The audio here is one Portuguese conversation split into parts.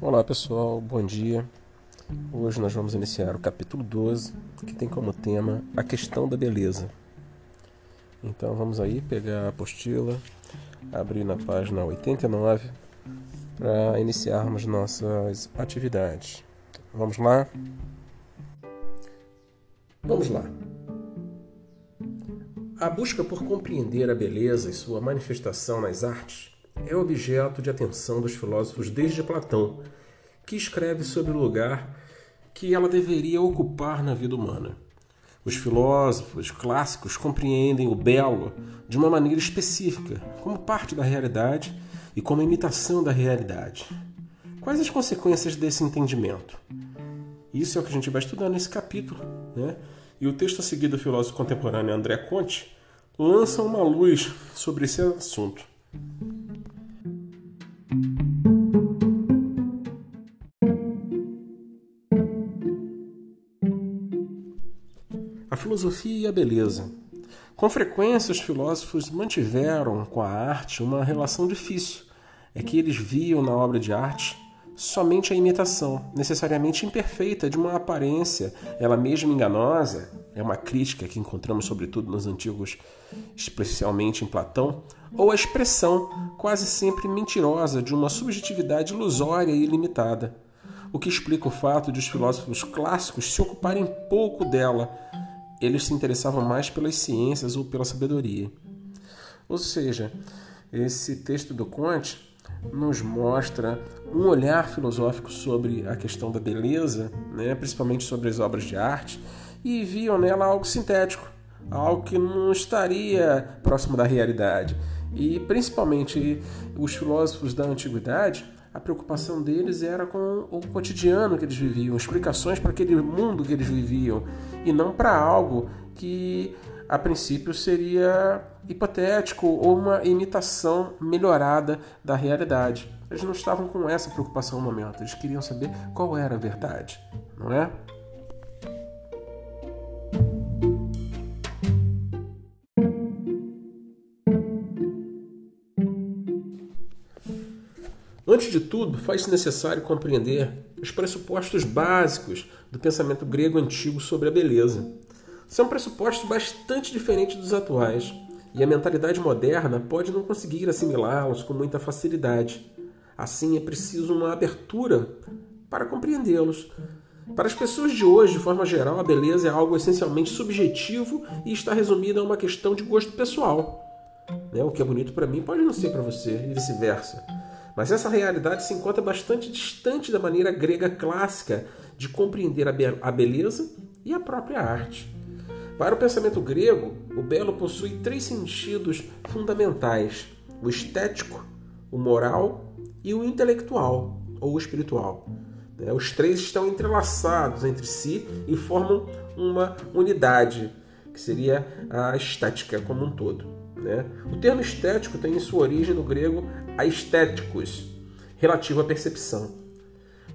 Olá pessoal, bom dia. Hoje nós vamos iniciar o capítulo 12, que tem como tema a questão da beleza. Então vamos aí pegar a apostila, abrir na página 89 para iniciarmos nossas atividades. Vamos lá? Vamos lá. A busca por compreender a beleza e sua manifestação nas artes é objeto de atenção dos filósofos desde Platão, que escreve sobre o lugar que ela deveria ocupar na vida humana. Os filósofos clássicos compreendem o belo de uma maneira específica, como parte da realidade e como imitação da realidade. Quais as consequências desse entendimento? Isso é o que a gente vai estudar nesse capítulo, né? E o texto a seguir do filósofo contemporâneo André Conte lança uma luz sobre esse assunto. Filosofia e a beleza. Com frequência, os filósofos mantiveram com a arte uma relação difícil. É que eles viam na obra de arte somente a imitação, necessariamente imperfeita, de uma aparência, ela mesma enganosa. É uma crítica que encontramos, sobretudo, nos antigos, especialmente em Platão, ou a expressão, quase sempre mentirosa, de uma subjetividade ilusória e ilimitada. O que explica o fato de os filósofos clássicos se ocuparem pouco dela eles se interessavam mais pelas ciências ou pela sabedoria. Ou seja, esse texto do Conte nos mostra um olhar filosófico sobre a questão da beleza, né, principalmente sobre as obras de arte, e viam nela algo sintético, algo que não estaria próximo da realidade. E principalmente os filósofos da antiguidade a preocupação deles era com o cotidiano que eles viviam, explicações para aquele mundo que eles viviam, e não para algo que a princípio seria hipotético ou uma imitação melhorada da realidade. Eles não estavam com essa preocupação no momento, eles queriam saber qual era a verdade, não é? Antes de tudo, faz-se necessário compreender os pressupostos básicos do pensamento grego antigo sobre a beleza. São pressupostos bastante diferentes dos atuais, e a mentalidade moderna pode não conseguir assimilá-los com muita facilidade. Assim, é preciso uma abertura para compreendê-los. Para as pessoas de hoje, de forma geral, a beleza é algo essencialmente subjetivo e está resumida a uma questão de gosto pessoal. Né? O que é bonito para mim pode não ser para você, e vice-versa. Mas essa realidade se encontra bastante distante da maneira grega clássica de compreender a beleza e a própria arte. Para o pensamento grego, o belo possui três sentidos fundamentais: o estético, o moral e o intelectual ou espiritual. Né, os três estão entrelaçados entre si e formam uma unidade, que seria a estética como um todo. Né? O termo estético tem em sua origem no grego aestheticus, relativo à percepção.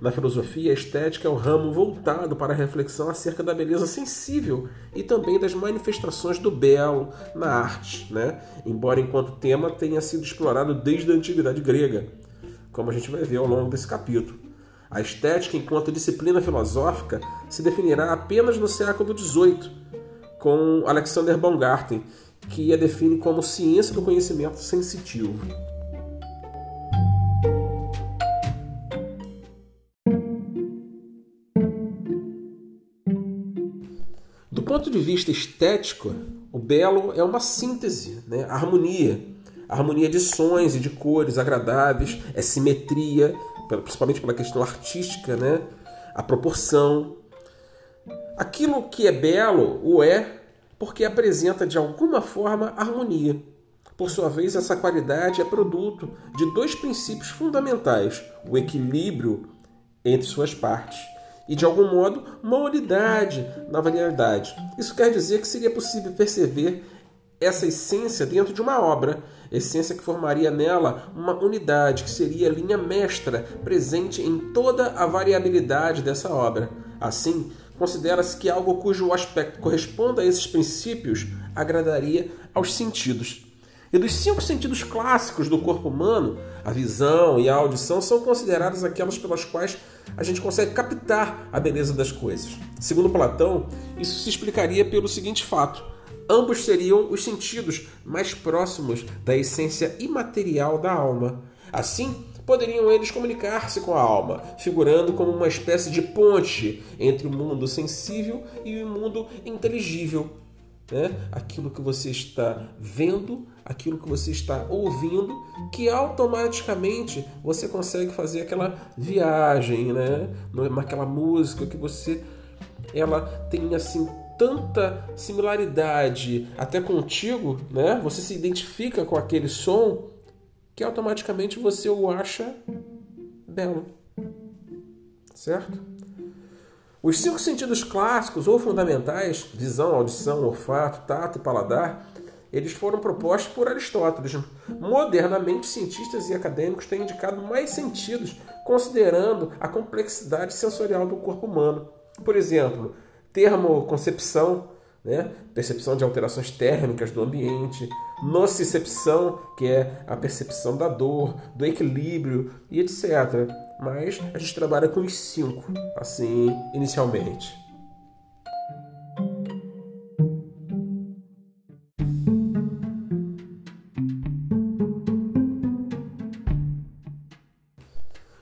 Na filosofia, a estética é o ramo voltado para a reflexão acerca da beleza sensível e também das manifestações do belo na arte, né? embora enquanto tema tenha sido explorado desde a antiguidade grega, como a gente vai ver ao longo desse capítulo. A estética, enquanto disciplina filosófica, se definirá apenas no século XVIII, com Alexander Baumgarten, que a define como ciência do conhecimento sensitivo. Do ponto de vista estético, o belo é uma síntese, né? harmonia. Harmonia de sons e de cores agradáveis, é simetria, principalmente pela questão artística, né? a proporção. Aquilo que é belo o é porque apresenta de alguma forma harmonia. Por sua vez, essa qualidade é produto de dois princípios fundamentais: o equilíbrio entre suas partes e, de algum modo, uma unidade na variedade. Isso quer dizer que seria possível perceber essa essência dentro de uma obra, essência que formaria nela uma unidade, que seria a linha mestra presente em toda a variabilidade dessa obra. Assim, considera-se que algo cujo aspecto corresponda a esses princípios agradaria aos sentidos. E dos cinco sentidos clássicos do corpo humano, a visão e a audição são consideradas aquelas pelas quais a gente consegue captar a beleza das coisas. Segundo Platão, isso se explicaria pelo seguinte fato: ambos seriam os sentidos mais próximos da essência imaterial da alma. Assim, poderiam eles comunicar-se com a alma, figurando como uma espécie de ponte entre o mundo sensível e o mundo inteligível. Né? Aquilo que você está vendo, aquilo que você está ouvindo, que automaticamente você consegue fazer aquela viagem, né? naquela música que você ela tem assim tanta similaridade até contigo, né? Você se identifica com aquele som que automaticamente você o acha belo. Certo? Os cinco sentidos clássicos ou fundamentais, visão, audição, olfato, tato e paladar, eles foram propostos por Aristóteles. Modernamente, cientistas e acadêmicos têm indicado mais sentidos, considerando a complexidade sensorial do corpo humano. Por exemplo, termoconcepção, né? percepção de alterações térmicas do ambiente, nocicepção, que é a percepção da dor, do equilíbrio e etc. Mas a gente trabalha com os cinco, assim, inicialmente.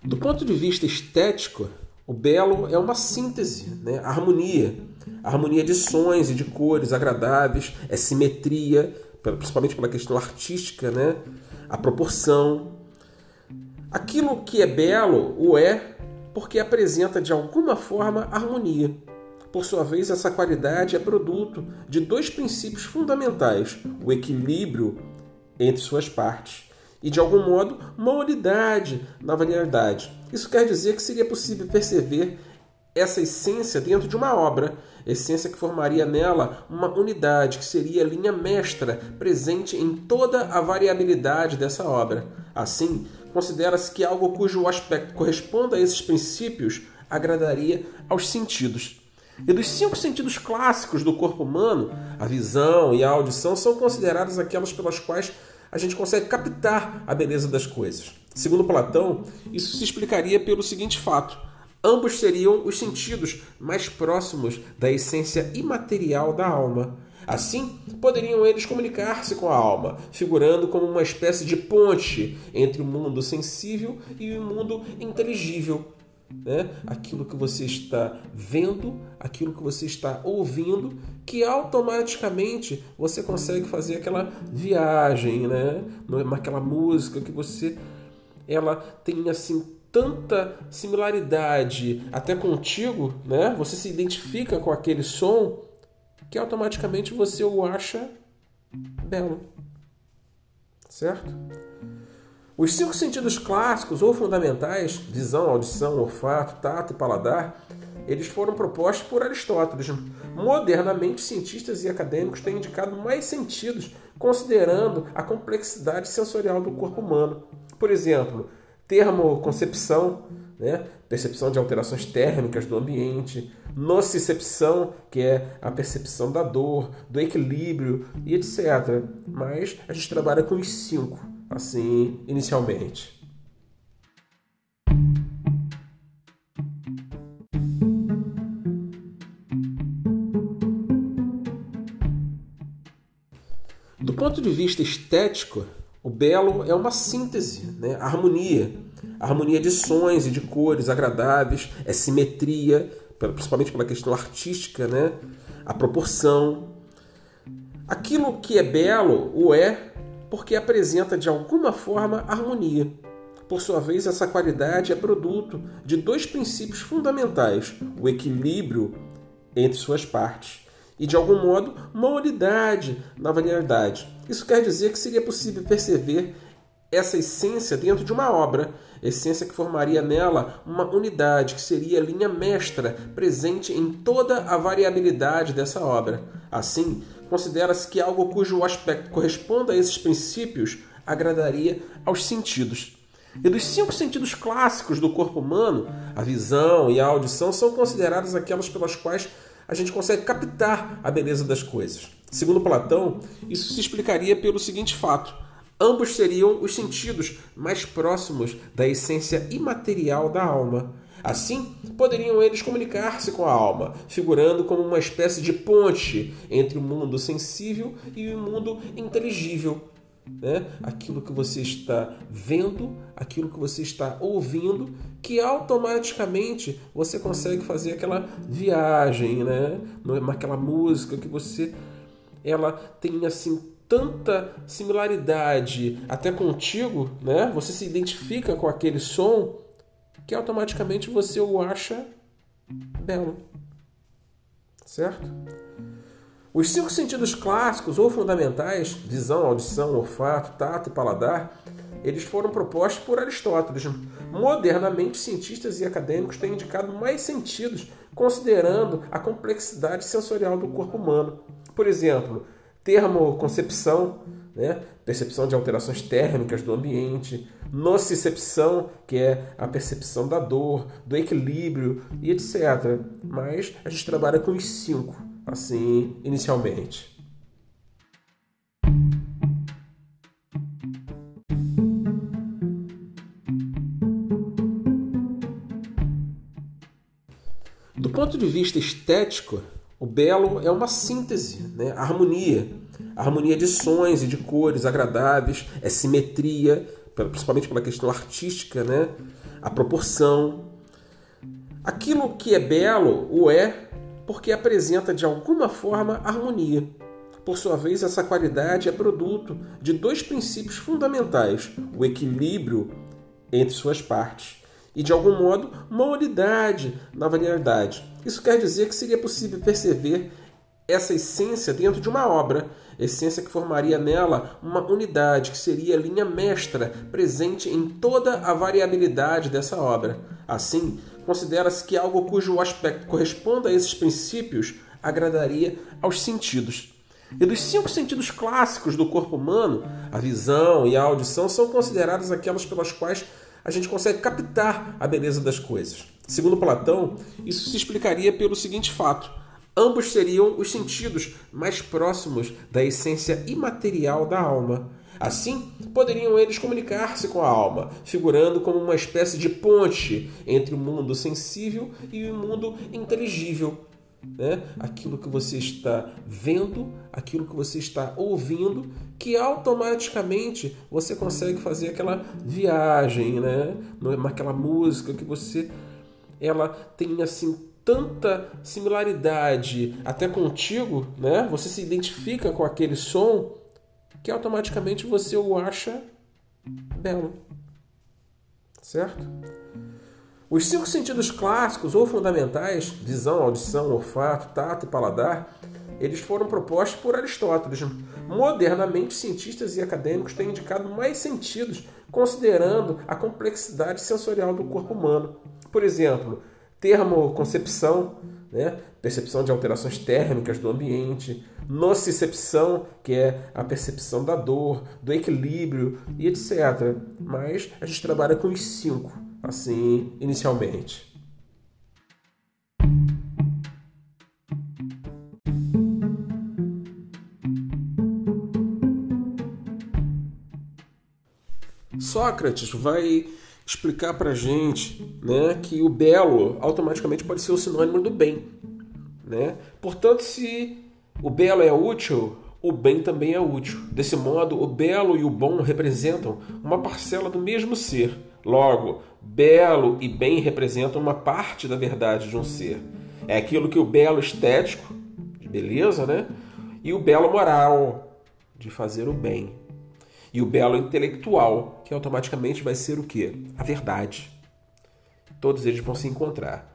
Do ponto de vista estético, o belo é uma síntese, né? harmonia. harmonia de sons e de cores agradáveis, é simetria, principalmente pela questão artística, né? a proporção. Aquilo que é belo o é porque apresenta de alguma forma harmonia. Por sua vez, essa qualidade é produto de dois princípios fundamentais: o equilíbrio entre suas partes e, de algum modo, uma unidade na variedade. Isso quer dizer que seria possível perceber essa essência dentro de uma obra, essência que formaria nela uma unidade que seria a linha mestra presente em toda a variabilidade dessa obra. Assim, considera-se que algo cujo aspecto corresponda a esses princípios agradaria aos sentidos. E dos cinco sentidos clássicos do corpo humano, a visão e a audição são consideradas aquelas pelas quais a gente consegue captar a beleza das coisas. Segundo Platão, isso se explicaria pelo seguinte fato: ambos seriam os sentidos mais próximos da essência imaterial da alma. Assim, poderiam eles comunicar-se com a alma, figurando como uma espécie de ponte entre o mundo sensível e o mundo inteligível, né? aquilo que você está vendo, aquilo que você está ouvindo, que automaticamente você consegue fazer aquela viagem, né? naquela música que você ela tem assim tanta similaridade até contigo, né? Você se identifica com aquele som que automaticamente você o acha belo. Certo? Os cinco sentidos clássicos ou fundamentais, visão, audição, olfato, tato e paladar, eles foram propostos por Aristóteles. Modernamente, cientistas e acadêmicos têm indicado mais sentidos, considerando a complexidade sensorial do corpo humano. Por exemplo, termoconcepção, né? percepção de alterações térmicas do ambiente, nocicepção, que é a percepção da dor, do equilíbrio e etc. Mas a gente trabalha com os cinco assim inicialmente. Do ponto de vista estético, o belo é uma síntese, né? harmonia. harmonia de sons e de cores agradáveis, é simetria, principalmente pela questão artística, né? a proporção. Aquilo que é belo o é porque apresenta de alguma forma harmonia. Por sua vez, essa qualidade é produto de dois princípios fundamentais: o equilíbrio entre suas partes e, de algum modo, uma unidade na variedade. Isso quer dizer que seria possível perceber essa essência dentro de uma obra, essência que formaria nela uma unidade que seria a linha mestra presente em toda a variabilidade dessa obra. Assim, considera-se que algo cujo aspecto corresponda a esses princípios agradaria aos sentidos. E dos cinco sentidos clássicos do corpo humano, a visão e a audição são consideradas aquelas pelas quais a gente consegue captar a beleza das coisas. Segundo Platão, isso se explicaria pelo seguinte fato: ambos seriam os sentidos mais próximos da essência imaterial da alma. Assim, poderiam eles comunicar-se com a alma, figurando como uma espécie de ponte entre o mundo sensível e o mundo inteligível. Né? Aquilo que você está vendo, aquilo que você está ouvindo, que automaticamente você consegue fazer aquela viagem, né? naquela música que você ela tem assim tanta similaridade até contigo, né? Você se identifica com aquele som que automaticamente você o acha belo. Certo? Os cinco sentidos clássicos ou fundamentais, visão, audição, olfato, tato e paladar, eles foram propostos por Aristóteles. Modernamente, cientistas e acadêmicos têm indicado mais sentidos, considerando a complexidade sensorial do corpo humano. Por exemplo, termoconcepção, né? percepção de alterações térmicas do ambiente, nocicepção, que é a percepção da dor, do equilíbrio e etc. Mas a gente trabalha com os cinco, assim, inicialmente. Do ponto de vista estético, o belo é uma síntese, né? Harmonia. Harmonia de sons e de cores agradáveis, é simetria, principalmente pela questão artística, né? A proporção. Aquilo que é belo o é porque apresenta de alguma forma harmonia. Por sua vez, essa qualidade é produto de dois princípios fundamentais: o equilíbrio entre suas partes e, de algum modo, uma unidade na variedade. Isso quer dizer que seria possível perceber essa essência dentro de uma obra, essência que formaria nela uma unidade, que seria a linha mestra presente em toda a variabilidade dessa obra. Assim, considera-se que algo cujo aspecto corresponda a esses princípios agradaria aos sentidos. E dos cinco sentidos clássicos do corpo humano, a visão e a audição são consideradas aquelas pelas quais a gente consegue captar a beleza das coisas. Segundo Platão, isso se explicaria pelo seguinte fato: ambos seriam os sentidos mais próximos da essência imaterial da alma. Assim, poderiam eles comunicar-se com a alma, figurando como uma espécie de ponte entre o mundo sensível e o mundo inteligível. Né? Aquilo que você está vendo, aquilo que você está ouvindo, que automaticamente você consegue fazer aquela viagem, né? naquela música que você ela tem assim tanta similaridade até contigo, né? Você se identifica com aquele som que automaticamente você o acha belo. Certo? Os cinco sentidos clássicos ou fundamentais, visão, audição, olfato, tato e paladar, eles foram propostos por Aristóteles. Modernamente, cientistas e acadêmicos têm indicado mais sentidos, considerando a complexidade sensorial do corpo humano. Por exemplo, termoconcepção, né? percepção de alterações térmicas do ambiente, nocicepção, que é a percepção da dor, do equilíbrio e etc. Mas a gente trabalha com os cinco, assim, inicialmente. Sócrates vai explicar para gente né, que o belo automaticamente pode ser o sinônimo do bem. Né? Portanto, se o belo é útil, o bem também é útil. Desse modo, o belo e o bom representam uma parcela do mesmo ser. Logo, belo e bem representam uma parte da verdade de um ser. É aquilo que o belo estético, de beleza, né? E o belo moral, de fazer o bem e o belo intelectual, que automaticamente vai ser o quê? A verdade. Todos eles vão se encontrar.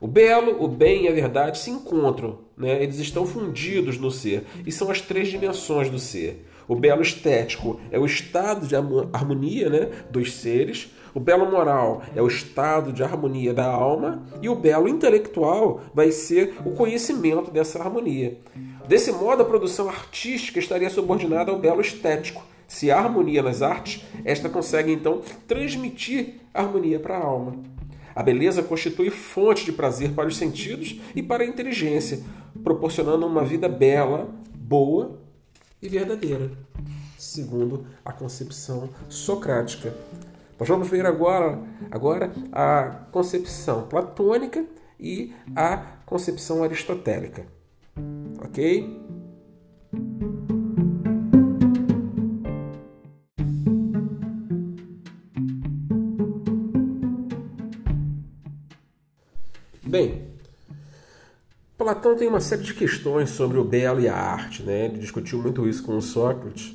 O belo, o bem e a verdade se encontram, né? eles estão fundidos no ser e são as três dimensões do ser. O belo estético é o estado de harmonia né, dos seres, o belo moral é o estado de harmonia da alma e o belo intelectual vai ser o conhecimento dessa harmonia. Desse modo, a produção artística estaria subordinada ao belo estético, se há harmonia nas artes, esta consegue então transmitir harmonia para a alma. A beleza constitui fonte de prazer para os sentidos e para a inteligência, proporcionando uma vida bela, boa e verdadeira, segundo a concepção socrática. Nós vamos ver agora, agora a concepção platônica e a concepção aristotélica. Ok? Bem, Platão tem uma série de questões sobre o belo e a arte, né? Ele discutiu muito isso com Sócrates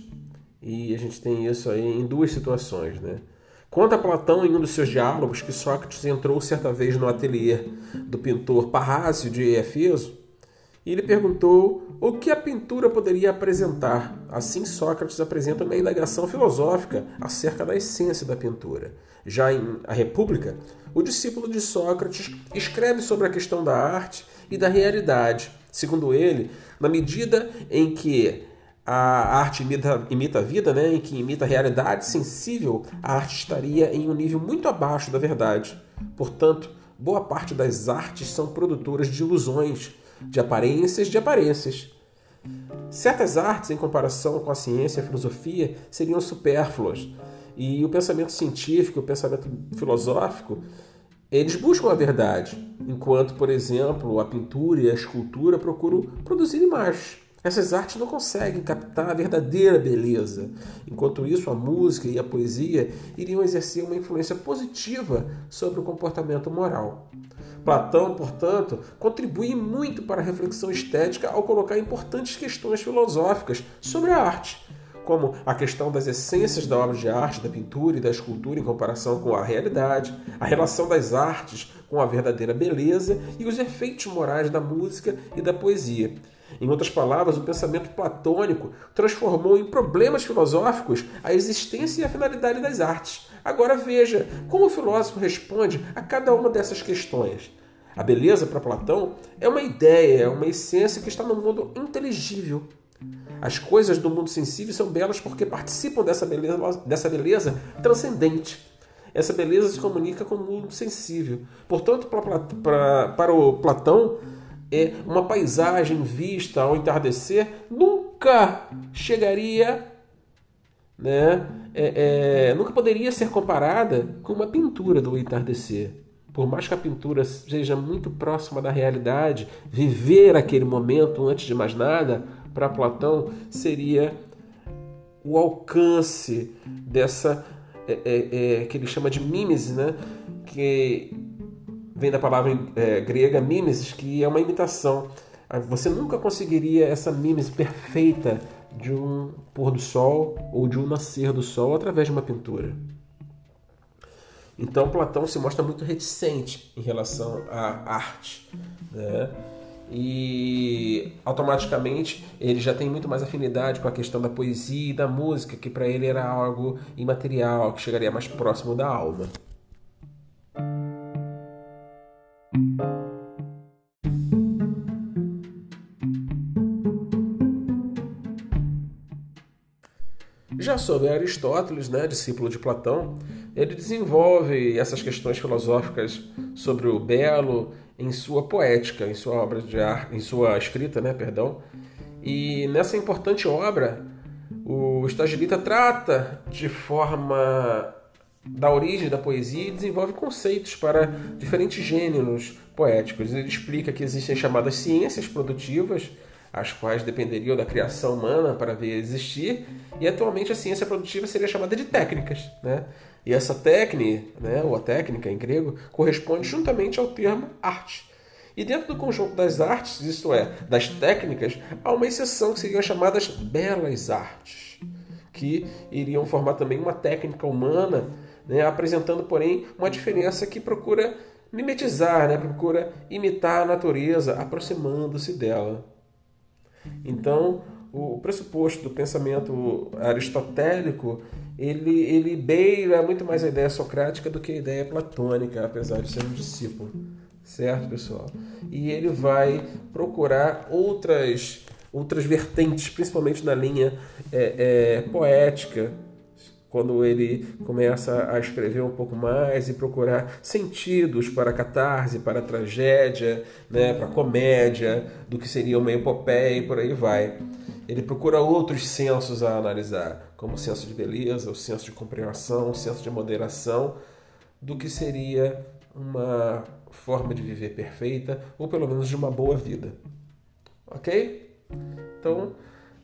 e a gente tem isso aí em duas situações, né? Conta Platão em um dos seus diálogos que Sócrates entrou certa vez no ateliê do pintor Parrácio de Efeso e ele perguntou o que a pintura poderia apresentar. Assim, Sócrates apresenta uma indagação filosófica acerca da essência da pintura. Já em A República, o discípulo de Sócrates escreve sobre a questão da arte e da realidade. Segundo ele, na medida em que a arte imita, imita a vida, né, em que imita a realidade sensível, a arte estaria em um nível muito abaixo da verdade. Portanto, boa parte das artes são produtoras de ilusões, de aparências de aparências. Certas artes, em comparação com a ciência e a filosofia, seriam supérfluas. E o pensamento científico, o pensamento filosófico, eles buscam a verdade, enquanto, por exemplo, a pintura e a escultura procuram produzir imagens. Essas artes não conseguem captar a verdadeira beleza. Enquanto isso, a música e a poesia iriam exercer uma influência positiva sobre o comportamento moral. Platão, portanto, contribui muito para a reflexão estética ao colocar importantes questões filosóficas sobre a arte, como a questão das essências da obra de arte, da pintura e da escultura em comparação com a realidade, a relação das artes com a verdadeira beleza e os efeitos morais da música e da poesia. Em outras palavras, o pensamento platônico transformou em problemas filosóficos a existência e a finalidade das artes. Agora veja como o filósofo responde a cada uma dessas questões. A beleza para Platão é uma ideia, é uma essência que está no mundo inteligível. As coisas do mundo sensível são belas porque participam dessa beleza, dessa beleza transcendente. Essa beleza se comunica com o mundo sensível. Portanto, para, para, o Platão, é uma paisagem vista ao entardecer nunca chegaria, né? É, é, nunca poderia ser comparada com uma pintura do entardecer. Por mais que a pintura seja muito próxima da realidade, viver aquele momento antes de mais nada, para Platão seria o alcance dessa é, é, é, que ele chama de mimesis, né? Que vem da palavra é, grega mimesis, que é uma imitação. Ah, você nunca conseguiria essa mimesis perfeita de um pôr do sol ou de um nascer do sol através de uma pintura. Então Platão se mostra muito reticente em relação à arte, né? e automaticamente ele já tem muito mais afinidade com a questão da poesia e da música, que para ele era algo imaterial, que chegaria mais próximo da alma. Já sobre Aristóteles, né, discípulo de Platão, ele desenvolve essas questões filosóficas sobre o belo em sua poética, em sua obra de arte, em sua escrita, né, perdão. E nessa importante obra, o Estagilita trata de forma da origem da poesia e desenvolve conceitos para diferentes gêneros poéticos. Ele explica que existem chamadas ciências produtivas, as quais dependeriam da criação humana para ver existir, e atualmente a ciência produtiva seria chamada de técnicas. Né? E essa técnica, né, ou a técnica em grego, corresponde juntamente ao termo arte. E dentro do conjunto das artes, isto é, das técnicas, há uma exceção que seriam chamadas belas artes, que iriam formar também uma técnica humana né, apresentando, porém, uma diferença que procura mimetizar, né, procura imitar a natureza, aproximando-se dela. Então, o pressuposto do pensamento aristotélico ele, ele beira muito mais a ideia socrática do que a ideia platônica, apesar de ser um discípulo. Certo, pessoal? E ele vai procurar outras, outras vertentes, principalmente na linha é, é, poética, quando ele começa a escrever um pouco mais e procurar sentidos para a catarse, para a tragédia, né, para a comédia, do que seria uma epopeia e por aí vai. ele procura outros sensos a analisar, como o senso de beleza, o senso de compreensão, o senso de moderação, do que seria uma forma de viver perfeita, ou pelo menos de uma boa vida. Ok? Então,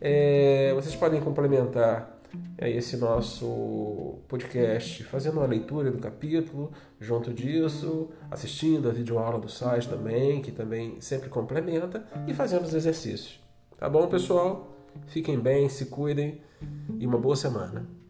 é, vocês podem complementar é, esse nosso podcast fazendo uma leitura do capítulo, junto disso, assistindo a videoaula do site também, que também sempre complementa, e fazendo os exercícios. Tá bom, pessoal? Fiquem bem, se cuidem e uma boa semana.